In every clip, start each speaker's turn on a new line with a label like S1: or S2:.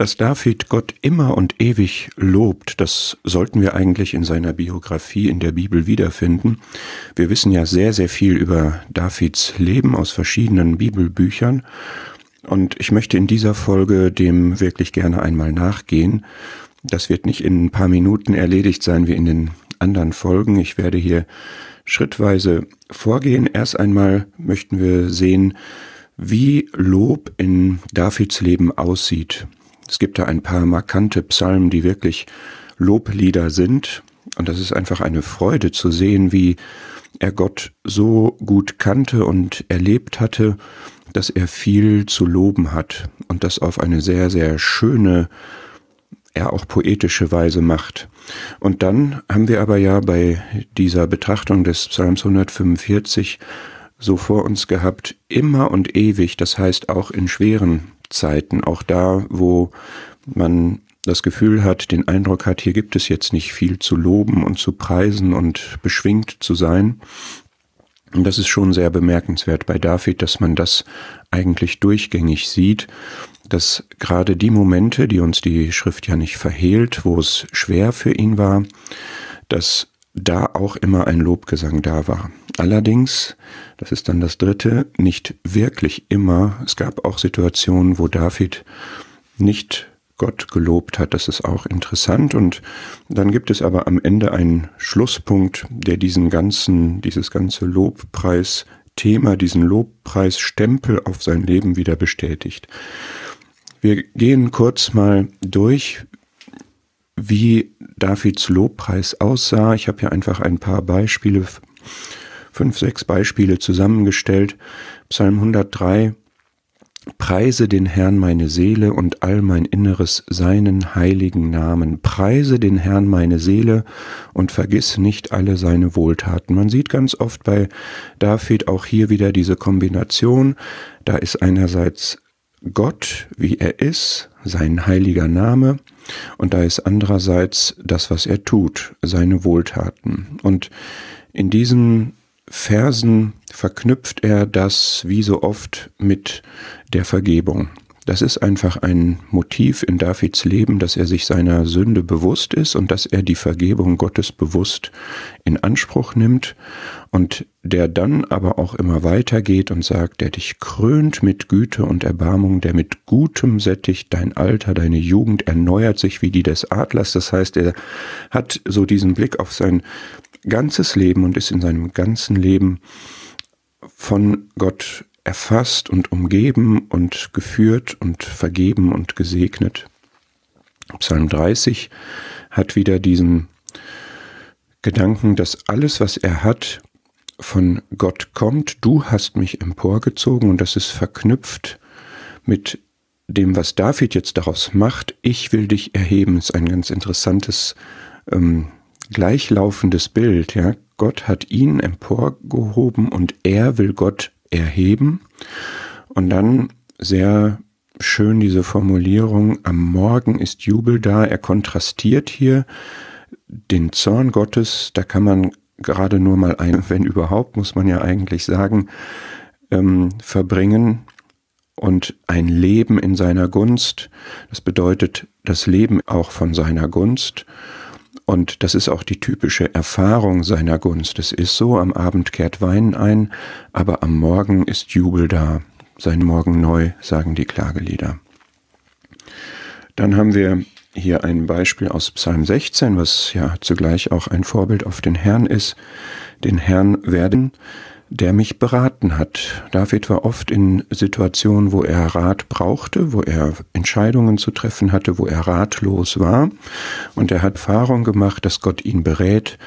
S1: Dass David Gott immer und ewig lobt, das sollten wir eigentlich in seiner Biografie in der Bibel wiederfinden. Wir wissen ja sehr, sehr viel über Davids Leben aus verschiedenen Bibelbüchern. Und ich möchte in dieser Folge dem wirklich gerne einmal nachgehen. Das wird nicht in ein paar Minuten erledigt sein wie in den anderen Folgen. Ich werde hier schrittweise vorgehen. Erst einmal möchten wir sehen, wie Lob in Davids Leben aussieht. Es gibt da ein paar markante Psalmen, die wirklich Loblieder sind. Und das ist einfach eine Freude zu sehen, wie er Gott so gut kannte und erlebt hatte, dass er viel zu loben hat und das auf eine sehr, sehr schöne, er auch poetische Weise macht. Und dann haben wir aber ja bei dieser Betrachtung des Psalms 145 so vor uns gehabt, immer und ewig, das heißt auch in schweren Zeiten, auch da, wo man das Gefühl hat, den Eindruck hat, hier gibt es jetzt nicht viel zu loben und zu preisen und beschwingt zu sein. Und das ist schon sehr bemerkenswert bei David, dass man das eigentlich durchgängig sieht, dass gerade die Momente, die uns die Schrift ja nicht verhehlt, wo es schwer für ihn war, dass da auch immer ein Lobgesang da war. Allerdings, das ist dann das dritte, nicht wirklich immer. Es gab auch Situationen, wo David nicht Gott gelobt hat. Das ist auch interessant. Und dann gibt es aber am Ende einen Schlusspunkt, der diesen ganzen, dieses ganze Lobpreis-Thema, diesen Lobpreisstempel auf sein Leben wieder bestätigt. Wir gehen kurz mal durch, wie Davids Lobpreis aussah. Ich habe hier einfach ein paar Beispiele fünf, sechs Beispiele zusammengestellt. Psalm 103. Preise den Herrn meine Seele und all mein Inneres seinen heiligen Namen. Preise den Herrn meine Seele und vergiss nicht alle seine Wohltaten. Man sieht ganz oft bei David auch hier wieder diese Kombination. Da ist einerseits Gott, wie er ist, sein heiliger Name, und da ist andererseits das, was er tut, seine Wohltaten. Und in diesen Versen verknüpft er das wie so oft mit der Vergebung. Das ist einfach ein Motiv in Davids Leben, dass er sich seiner Sünde bewusst ist und dass er die Vergebung Gottes bewusst in Anspruch nimmt und der dann aber auch immer weitergeht und sagt, der dich krönt mit Güte und Erbarmung, der mit Gutem sättigt dein Alter, deine Jugend erneuert sich wie die des Adlers. Das heißt, er hat so diesen Blick auf sein ganzes Leben und ist in seinem ganzen Leben von Gott erfasst und umgeben und geführt und vergeben und gesegnet. Psalm 30 hat wieder diesen Gedanken, dass alles, was er hat, von Gott kommt. Du hast mich emporgezogen und das ist verknüpft mit dem, was David jetzt daraus macht. Ich will dich erheben, ist ein ganz interessantes ähm, gleichlaufendes Bild. Ja? Gott hat ihn emporgehoben und er will Gott erheben. Und dann sehr schön diese Formulierung, am Morgen ist Jubel da. Er kontrastiert hier den Zorn Gottes, da kann man gerade nur mal ein, wenn überhaupt, muss man ja eigentlich sagen, ähm, verbringen und ein Leben in seiner Gunst. Das bedeutet das Leben auch von seiner Gunst. Und das ist auch die typische Erfahrung seiner Gunst. Es ist so, am Abend kehrt Wein ein, aber am Morgen ist Jubel da. Sein Morgen neu, sagen die Klagelieder. Dann haben wir hier ein Beispiel aus Psalm 16, was ja zugleich auch ein Vorbild auf den Herrn ist. Den Herrn werden der mich beraten hat. David war oft in Situationen, wo er Rat brauchte, wo er Entscheidungen zu treffen hatte, wo er ratlos war. Und er hat Erfahrung gemacht, dass Gott ihn berät.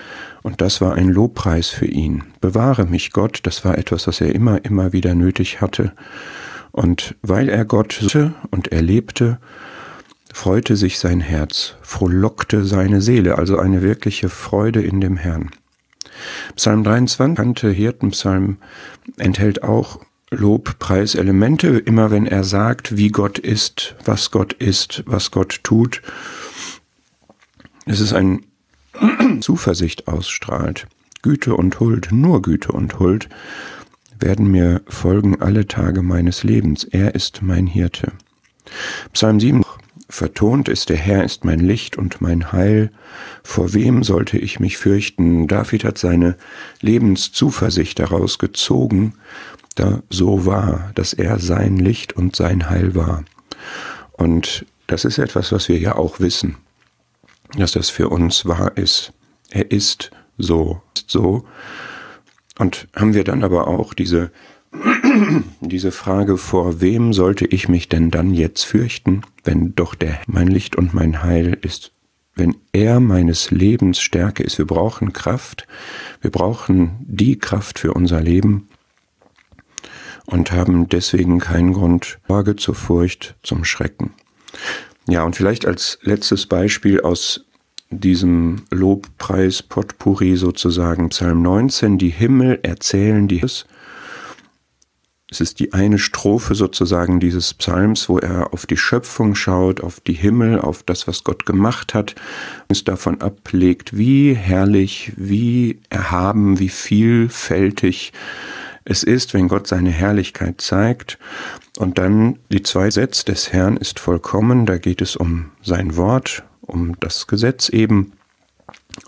S1: Und das war ein Lobpreis für ihn. Bewahre mich Gott, das war etwas, was er immer, immer wieder nötig hatte. Und weil er Gott und erlebte, freute sich sein Herz, frohlockte seine Seele, also eine wirkliche Freude in dem Herrn. Psalm 23, kannte Hirtenpsalm, enthält auch Lobpreiselemente, immer wenn er sagt, wie Gott ist, was Gott ist, was Gott tut. Es ist ein Zuversicht ausstrahlt. Güte und Huld, nur Güte und Huld werden mir folgen alle Tage meines Lebens. Er ist mein Hirte. Psalm 7 vertont ist, der Herr ist mein Licht und mein Heil, vor wem sollte ich mich fürchten? David hat seine Lebenszuversicht daraus gezogen, da so war, dass er sein Licht und sein Heil war. Und das ist etwas, was wir ja auch wissen, dass das für uns wahr ist. Er ist so, ist so. Und haben wir dann aber auch diese, diese Frage, vor wem sollte ich mich denn dann jetzt fürchten, wenn doch der mein Licht und mein Heil ist, wenn er meines Lebens Stärke ist. Wir brauchen Kraft, wir brauchen die Kraft für unser Leben und haben deswegen keinen Grund, Sorge zur Furcht, zum Schrecken. Ja, und vielleicht als letztes Beispiel aus diesem Lobpreis Potpourri sozusagen Psalm 19, die Himmel erzählen dies. Es ist die eine Strophe sozusagen dieses Psalms, wo er auf die Schöpfung schaut, auf die Himmel, auf das, was Gott gemacht hat, es davon ablegt, wie herrlich, wie erhaben, wie vielfältig es ist, wenn Gott seine Herrlichkeit zeigt. Und dann die zwei Sätze des Herrn ist vollkommen, da geht es um sein Wort, um das Gesetz eben.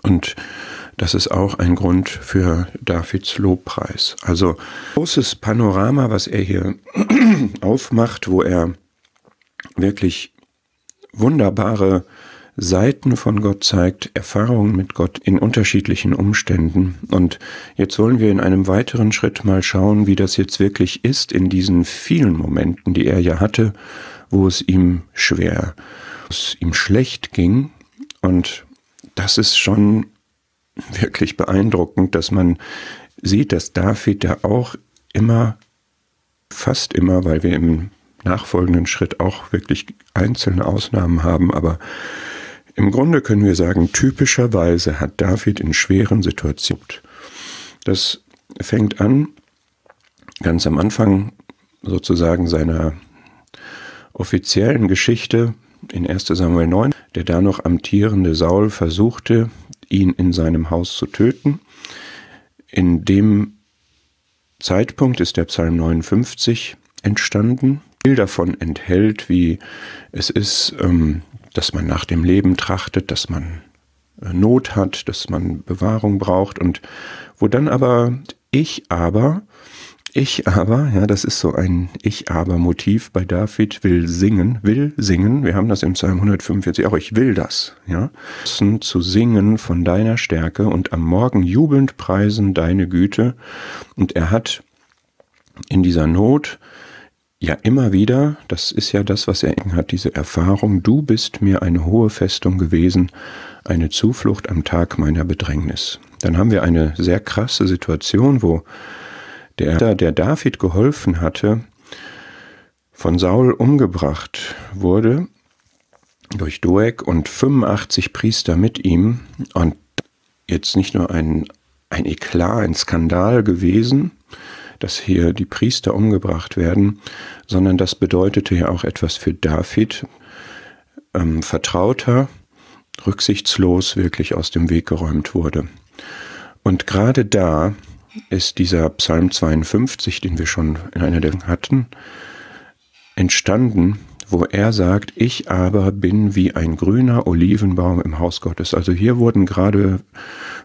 S1: Und das ist auch ein Grund für Davids Lobpreis. Also großes Panorama, was er hier aufmacht, wo er wirklich wunderbare Seiten von Gott zeigt, Erfahrungen mit Gott in unterschiedlichen Umständen. Und jetzt wollen wir in einem weiteren Schritt mal schauen, wie das jetzt wirklich ist in diesen vielen Momenten, die er ja hatte, wo es ihm schwer, wo es ihm schlecht ging. Und das ist schon wirklich beeindruckend, dass man sieht, dass David da auch immer, fast immer, weil wir im nachfolgenden Schritt auch wirklich einzelne Ausnahmen haben, aber im Grunde können wir sagen, typischerweise hat David in schweren Situationen. Das fängt an ganz am Anfang sozusagen seiner offiziellen Geschichte in 1 Samuel 9, der da noch amtierende Saul versuchte, ihn in seinem Haus zu töten. In dem Zeitpunkt ist der Psalm 59 entstanden. Viel davon enthält, wie es ist, ähm, dass man nach dem Leben trachtet, dass man äh, Not hat, dass man Bewahrung braucht und wo dann aber ich aber, ich aber, ja, das ist so ein Ich aber Motiv bei David, will singen, will singen. Wir haben das im Psalm 145 auch. Ich will das, ja. Zu singen von deiner Stärke und am Morgen jubelnd preisen deine Güte. Und er hat in dieser Not ja, immer wieder, das ist ja das, was er hat, diese Erfahrung, du bist mir eine hohe Festung gewesen, eine Zuflucht am Tag meiner Bedrängnis. Dann haben wir eine sehr krasse Situation, wo der, der David geholfen hatte, von Saul umgebracht wurde durch Doeg und 85 Priester mit ihm und jetzt nicht nur ein, ein Eklat, ein Skandal gewesen, dass hier die Priester umgebracht werden, sondern das bedeutete ja auch etwas für David, ähm, vertrauter, rücksichtslos wirklich aus dem Weg geräumt wurde. Und gerade da ist dieser Psalm 52, den wir schon in einer der hatten, entstanden, wo er sagt, ich aber bin wie ein grüner Olivenbaum im Haus Gottes. Also hier wurden gerade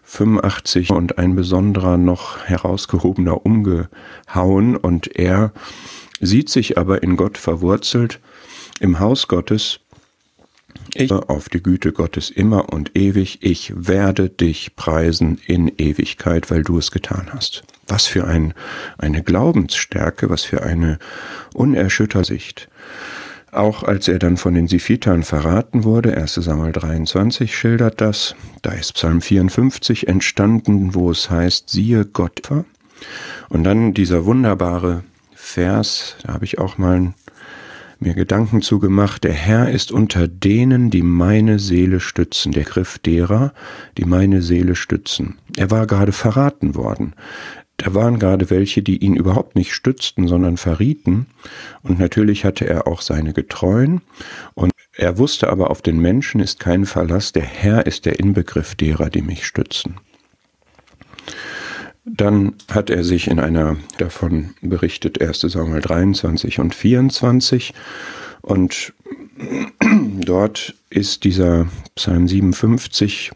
S1: 85 und ein besonderer noch herausgehobener umgehauen und er sieht sich aber in Gott verwurzelt im Haus Gottes. Ich auf die Güte Gottes immer und ewig, ich werde dich preisen in Ewigkeit, weil du es getan hast. Was für ein, eine Glaubensstärke, was für eine unerschütterte Sicht. Auch als er dann von den Siphitern verraten wurde, 1 Samuel 23 schildert das, da ist Psalm 54 entstanden, wo es heißt, siehe Gott. Und dann dieser wunderbare Vers, da habe ich auch mal mir Gedanken zugemacht, der Herr ist unter denen, die meine Seele stützen, der Griff derer, die meine Seele stützen. Er war gerade verraten worden. Da waren gerade welche, die ihn überhaupt nicht stützten, sondern verrieten. Und natürlich hatte er auch seine Getreuen. Und er wusste aber, auf den Menschen ist kein Verlass. Der Herr ist der Inbegriff derer, die mich stützen. Dann hat er sich in einer, davon berichtet 1 Samuel 23 und 24. Und dort ist dieser Psalm 57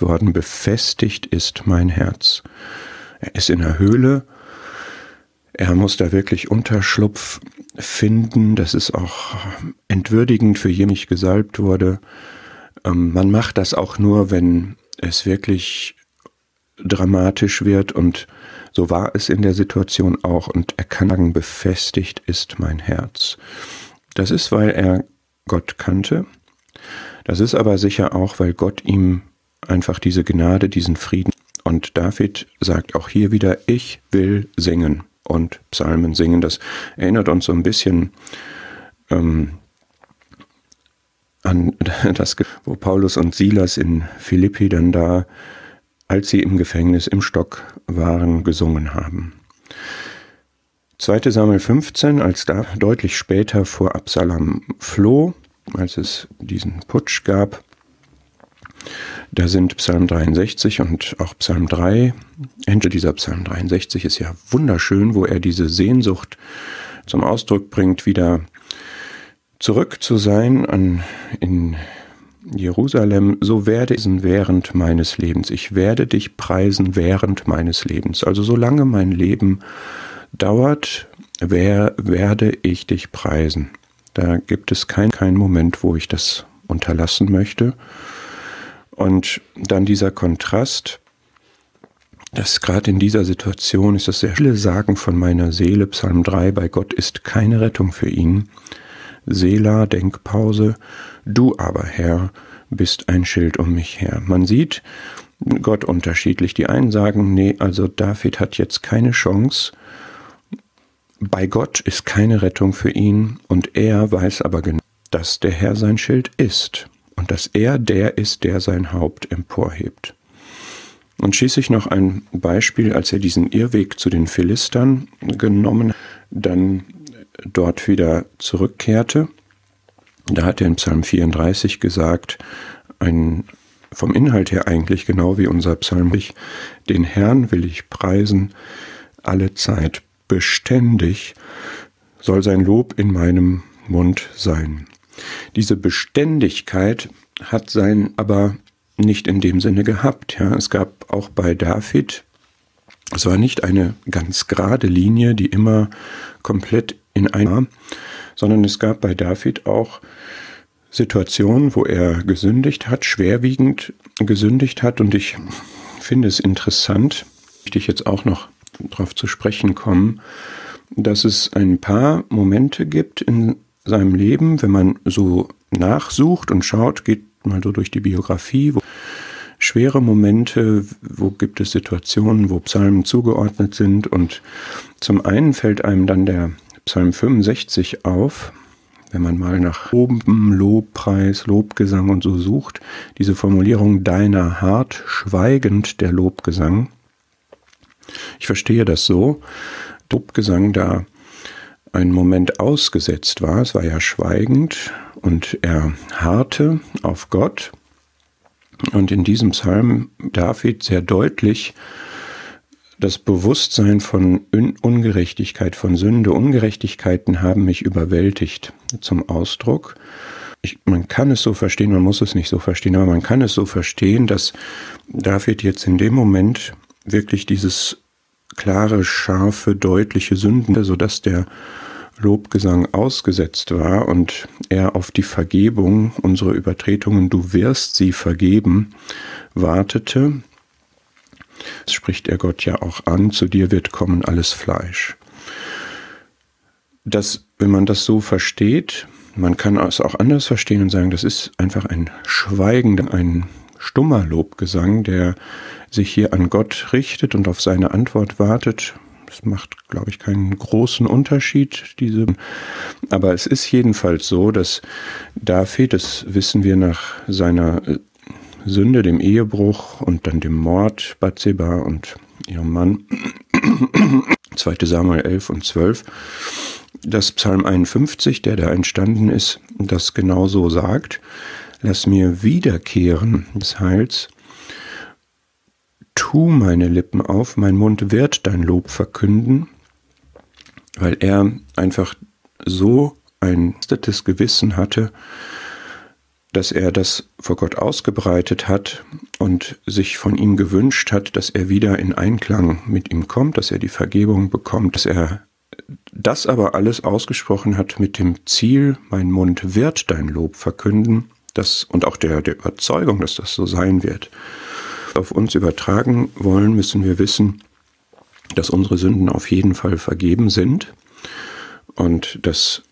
S1: worden, befestigt ist mein Herz. Er ist in der Höhle, er muss da wirklich Unterschlupf finden, das ist auch entwürdigend für jemanden, gesalbt wurde. Ähm, man macht das auch nur, wenn es wirklich dramatisch wird und so war es in der Situation auch und er kann sagen, befestigt ist mein Herz. Das ist, weil er Gott kannte. Das ist aber sicher auch, weil Gott ihm einfach diese Gnade, diesen Frieden und David sagt auch hier wieder, ich will singen und Psalmen singen. Das erinnert uns so ein bisschen ähm, an das, wo Paulus und Silas in Philippi dann da, als sie im Gefängnis im Stock waren, gesungen haben. 2. Samuel 15, als da deutlich später vor Absalom floh, als es diesen Putsch gab, da sind Psalm 63 und auch Psalm 3. Ende dieser Psalm 63 ist ja wunderschön, wo er diese Sehnsucht zum Ausdruck bringt, wieder zurück zu sein an, in Jerusalem, so werde ich während meines Lebens. Ich werde dich preisen während meines Lebens. Also solange mein Leben dauert, wer, werde ich dich preisen. Da gibt es keinen kein Moment, wo ich das unterlassen möchte. Und dann dieser Kontrast, dass gerade in dieser Situation ist das sehr viele Sagen von meiner Seele, Psalm 3, bei Gott ist keine Rettung für ihn. Sela, Denkpause, du aber, Herr, bist ein Schild um mich her. Man sieht Gott unterschiedlich. Die einen sagen, nee, also David hat jetzt keine Chance. Bei Gott ist keine Rettung für ihn und er weiß aber genau, dass der Herr sein Schild ist und dass er der ist, der sein Haupt emporhebt. Und schließlich noch ein Beispiel, als er diesen Irrweg zu den Philistern genommen, dann dort wieder zurückkehrte. Da hat er in Psalm 34 gesagt, ein, vom Inhalt her eigentlich genau wie unser Psalm, den Herrn will ich preisen, alle Zeit beständig soll sein Lob in meinem Mund sein. Diese Beständigkeit hat sein aber nicht in dem Sinne gehabt. Ja, es gab auch bei David, es war nicht eine ganz gerade Linie, die immer komplett in einer, sondern es gab bei David auch Situationen, wo er gesündigt hat, schwerwiegend gesündigt hat. Und ich finde es interessant, möchte ich jetzt auch noch darauf zu sprechen kommen, dass es ein paar Momente gibt in seinem Leben, wenn man so nachsucht und schaut, geht mal so durch die Biografie, wo schwere Momente, wo gibt es Situationen, wo Psalmen zugeordnet sind und zum einen fällt einem dann der Psalm 65 auf, wenn man mal nach oben Lobpreis, Lobgesang und so sucht, diese Formulierung deiner hart schweigend der Lobgesang. Ich verstehe das so, Lobgesang da ein Moment ausgesetzt war. Es war ja schweigend und er harrte auf Gott. Und in diesem Psalm David sehr deutlich das Bewusstsein von Ungerechtigkeit, von Sünde, Ungerechtigkeiten haben mich überwältigt zum Ausdruck. Ich, man kann es so verstehen, man muss es nicht so verstehen, aber man kann es so verstehen, dass David jetzt in dem Moment wirklich dieses klare, scharfe, deutliche Sünden, sodass der Lobgesang ausgesetzt war und er auf die Vergebung unserer Übertretungen, du wirst sie vergeben, wartete. Das spricht er Gott ja auch an, zu dir wird kommen alles Fleisch. Das, wenn man das so versteht, man kann es auch anders verstehen und sagen, das ist einfach ein schweigender, ein stummer Lobgesang, der sich hier an Gott richtet und auf seine Antwort wartet. Das macht, glaube ich, keinen großen Unterschied, diese. Aber es ist jedenfalls so, dass David, das wissen wir nach seiner äh, Sünde, dem Ehebruch und dann dem Mord Bathseba und ihrem Mann, 2. Samuel 11 und 12, dass Psalm 51, der da entstanden ist, das genauso sagt. Lass mir wiederkehren des Heils tu meine Lippen auf, mein Mund wird dein Lob verkünden, weil er einfach so ein Gewissen hatte, dass er das vor Gott ausgebreitet hat und sich von ihm gewünscht hat, dass er wieder in Einklang mit ihm kommt, dass er die Vergebung bekommt, dass er das aber alles ausgesprochen hat mit dem Ziel, mein Mund wird dein Lob verkünden, das, und auch der, der Überzeugung, dass das so sein wird. Auf uns übertragen wollen, müssen wir wissen, dass unsere Sünden auf jeden Fall vergeben sind und dass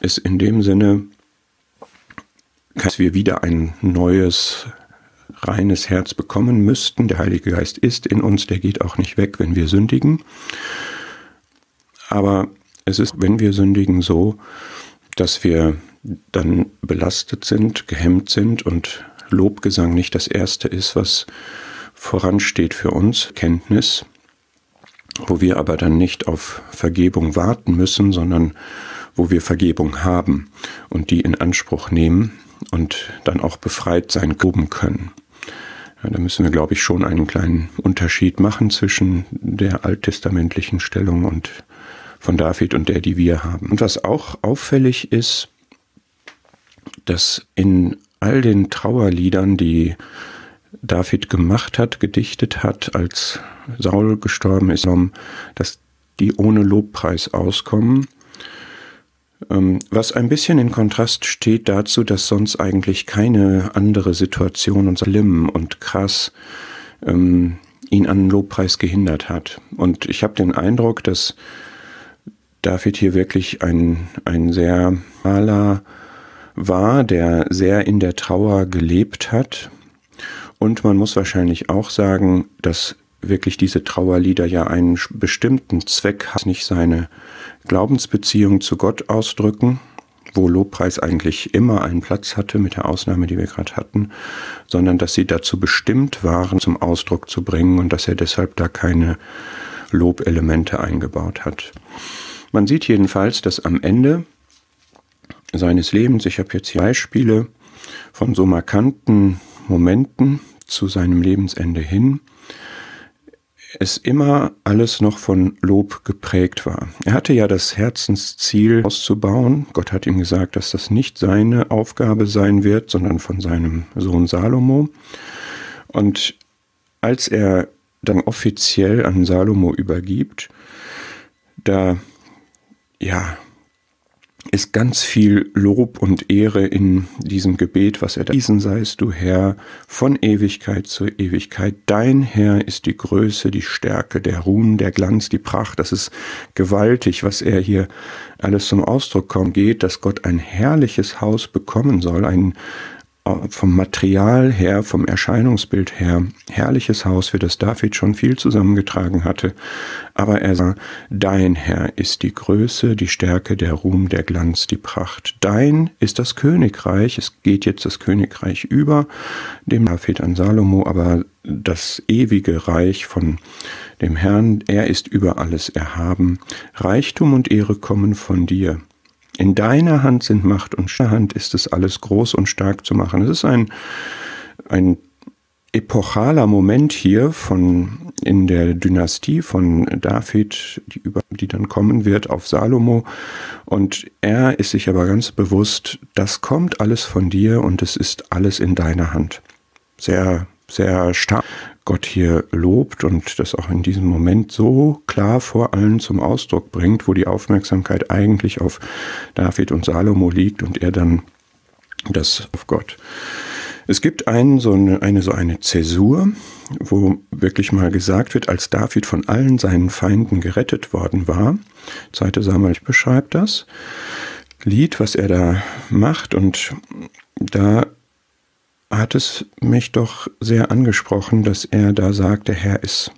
S1: es in dem Sinne dass wir wieder ein neues, reines Herz bekommen müssten. Der Heilige Geist ist in uns, der geht auch nicht weg, wenn wir sündigen. Aber es ist, wenn wir sündigen, so, dass wir dann belastet sind, gehemmt sind und Lobgesang nicht das Erste ist, was voransteht für uns, Kenntnis, wo wir aber dann nicht auf Vergebung warten müssen, sondern wo wir Vergebung haben und die in Anspruch nehmen und dann auch befreit sein loben können. Ja, da müssen wir, glaube ich, schon einen kleinen Unterschied machen zwischen der alttestamentlichen Stellung und von David und der, die wir haben. Und was auch auffällig ist, dass in all den Trauerliedern, die David gemacht hat, gedichtet hat, als Saul gestorben ist, dass die ohne Lobpreis auskommen was ein bisschen in Kontrast steht dazu, dass sonst eigentlich keine andere Situation und schlimm und krass ähm, ihn an den Lobpreis gehindert hat. Und ich habe den Eindruck, dass David hier wirklich ein, ein sehr maler war, der sehr in der Trauer gelebt hat. Und man muss wahrscheinlich auch sagen, dass wirklich diese Trauerlieder ja einen bestimmten Zweck hat, nicht seine Glaubensbeziehung zu Gott ausdrücken, wo Lobpreis eigentlich immer einen Platz hatte, mit der Ausnahme, die wir gerade hatten, sondern dass sie dazu bestimmt waren, zum Ausdruck zu bringen und dass er deshalb da keine Lobelemente eingebaut hat. Man sieht jedenfalls, dass am Ende seines Lebens, ich habe jetzt hier Beispiele von so markanten Momenten zu seinem Lebensende hin, es immer alles noch von Lob geprägt war. Er hatte ja das Herzensziel auszubauen. Gott hat ihm gesagt, dass das nicht seine Aufgabe sein wird, sondern von seinem Sohn Salomo. Und als er dann offiziell an Salomo übergibt, da ja, ist ganz viel Lob und Ehre in diesem Gebet, was er da diesen seist du Herr von Ewigkeit zu Ewigkeit. Dein Herr ist die Größe, die Stärke, der Ruhm, der Glanz, die Pracht. Das ist gewaltig, was er hier alles zum Ausdruck kommt, geht, dass Gott ein herrliches Haus bekommen soll, ein, vom Material her, vom Erscheinungsbild her, herrliches Haus, für das David schon viel zusammengetragen hatte. Aber er sah, dein Herr ist die Größe, die Stärke, der Ruhm, der Glanz, die Pracht. Dein ist das Königreich. Es geht jetzt das Königreich über dem David an Salomo, aber das ewige Reich von dem Herrn, er ist über alles erhaben. Reichtum und Ehre kommen von dir. In deiner Hand sind Macht und Hand ist es alles groß und stark zu machen. Es ist ein, ein epochaler Moment hier von in der Dynastie von David, die, über, die dann kommen wird auf Salomo. Und er ist sich aber ganz bewusst, das kommt alles von dir und es ist alles in deiner Hand. Sehr, sehr stark. Gott hier lobt und das auch in diesem Moment so klar vor allen zum Ausdruck bringt, wo die Aufmerksamkeit eigentlich auf David und Salomo liegt und er dann das auf Gott. Es gibt einen, so eine, eine, so eine Zäsur, wo wirklich mal gesagt wird, als David von allen seinen Feinden gerettet worden war, zweite Samuel beschreibt das Lied, was er da macht und da hat es mich doch sehr angesprochen, dass er da sagt, der Herr ist.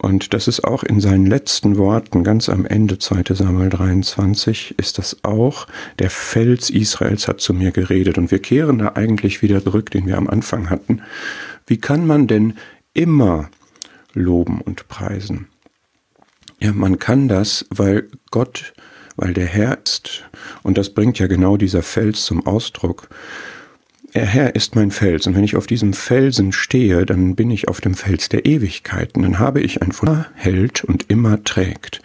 S1: Und das ist auch in seinen letzten Worten, ganz am Ende 2 Samuel 23, ist das auch, der Fels Israels hat zu mir geredet. Und wir kehren da eigentlich wieder zurück, den wir am Anfang hatten. Wie kann man denn immer loben und preisen? Ja, man kann das, weil Gott, weil der Herr ist. Und das bringt ja genau dieser Fels zum Ausdruck. Der Herr ist mein Fels, und wenn ich auf diesem Felsen stehe, dann bin ich auf dem Fels der Ewigkeiten, dann habe ich ein Wunder hält und immer trägt.